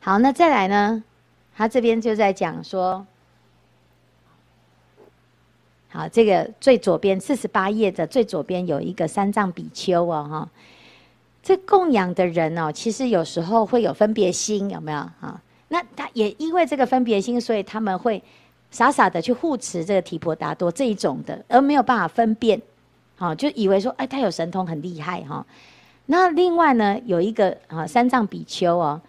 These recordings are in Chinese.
好，那再来呢？他这边就在讲说，好，这个最左边四十八页的最左边有一个三藏比丘哦，哈，这供养的人哦，其实有时候会有分别心，有没有啊？那他也因为这个分别心，所以他们会傻傻的去护持这个提婆达多这一种的，而没有办法分辨，好，就以为说，哎，他有神通很厉害哈。那另外呢，有一个啊三藏比丘哦，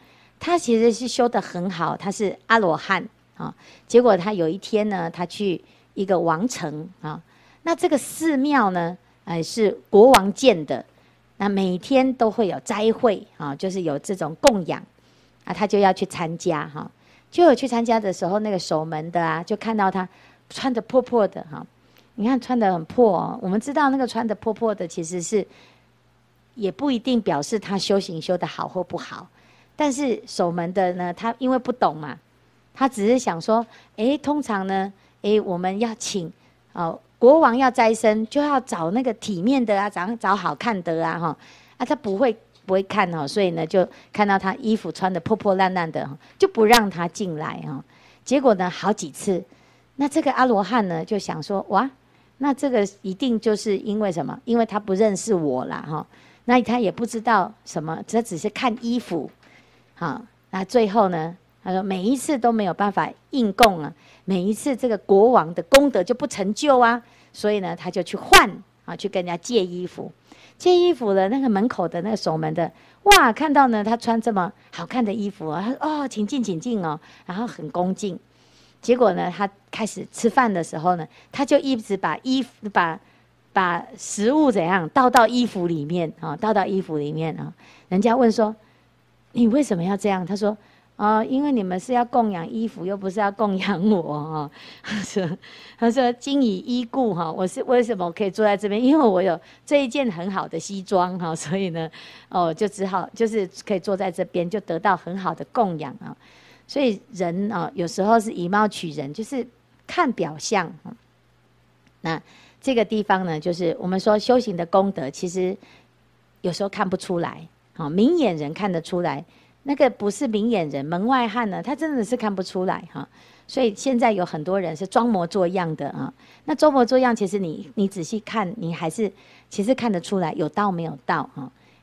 他其实是修得很好，他是阿罗汉啊。结果他有一天呢，他去一个王城啊，那这个寺庙呢，哎是国王建的，那每天都会有斋会啊，就是有这种供养。啊，他就要去参加哈，就有去参加的时候，那个守门的啊，就看到他穿的破破的哈。你看穿的很破哦，我们知道那个穿的破破的，其实是也不一定表示他修行修得好或不好。但是守门的呢，他因为不懂嘛，他只是想说，哎，通常呢，哎，我们要请哦，国王要斋僧，就要找那个体面的啊，找找好看的啊，哈，啊，他不会。不会看哦，所以呢，就看到他衣服穿得破破烂烂的，就不让他进来哈。结果呢，好几次，那这个阿罗汉呢，就想说，哇，那这个一定就是因为什么？因为他不认识我啦哈。那他也不知道什么，这只是看衣服。好，那最后呢，他说每一次都没有办法应供啊，每一次这个国王的功德就不成就啊，所以呢，他就去换啊，去跟人家借衣服。借衣服的那个门口的那个守门的，哇，看到呢他穿这么好看的衣服啊，他说哦，请进，请进哦，然后很恭敬。结果呢，他开始吃饭的时候呢，他就一直把衣服把把食物怎样倒到衣服里面啊，倒到衣服里面啊。人家问说，你为什么要这样？他说。哦，因为你们是要供养衣服，又不是要供养我哦。他说：“他说，今以衣故哈，我是为什么可以坐在这边？因为我有这一件很好的西装哈，所以呢，哦，就只好就是可以坐在这边，就得到很好的供养啊。所以人啊，有时候是以貌取人，就是看表象。那这个地方呢，就是我们说修行的功德，其实有时候看不出来，啊，明眼人看得出来。”那个不是明眼人，门外汉呢，他真的是看不出来哈。所以现在有很多人是装模作样的啊。那装模作样，其实你你仔细看，你还是其实看得出来有道没有道啊。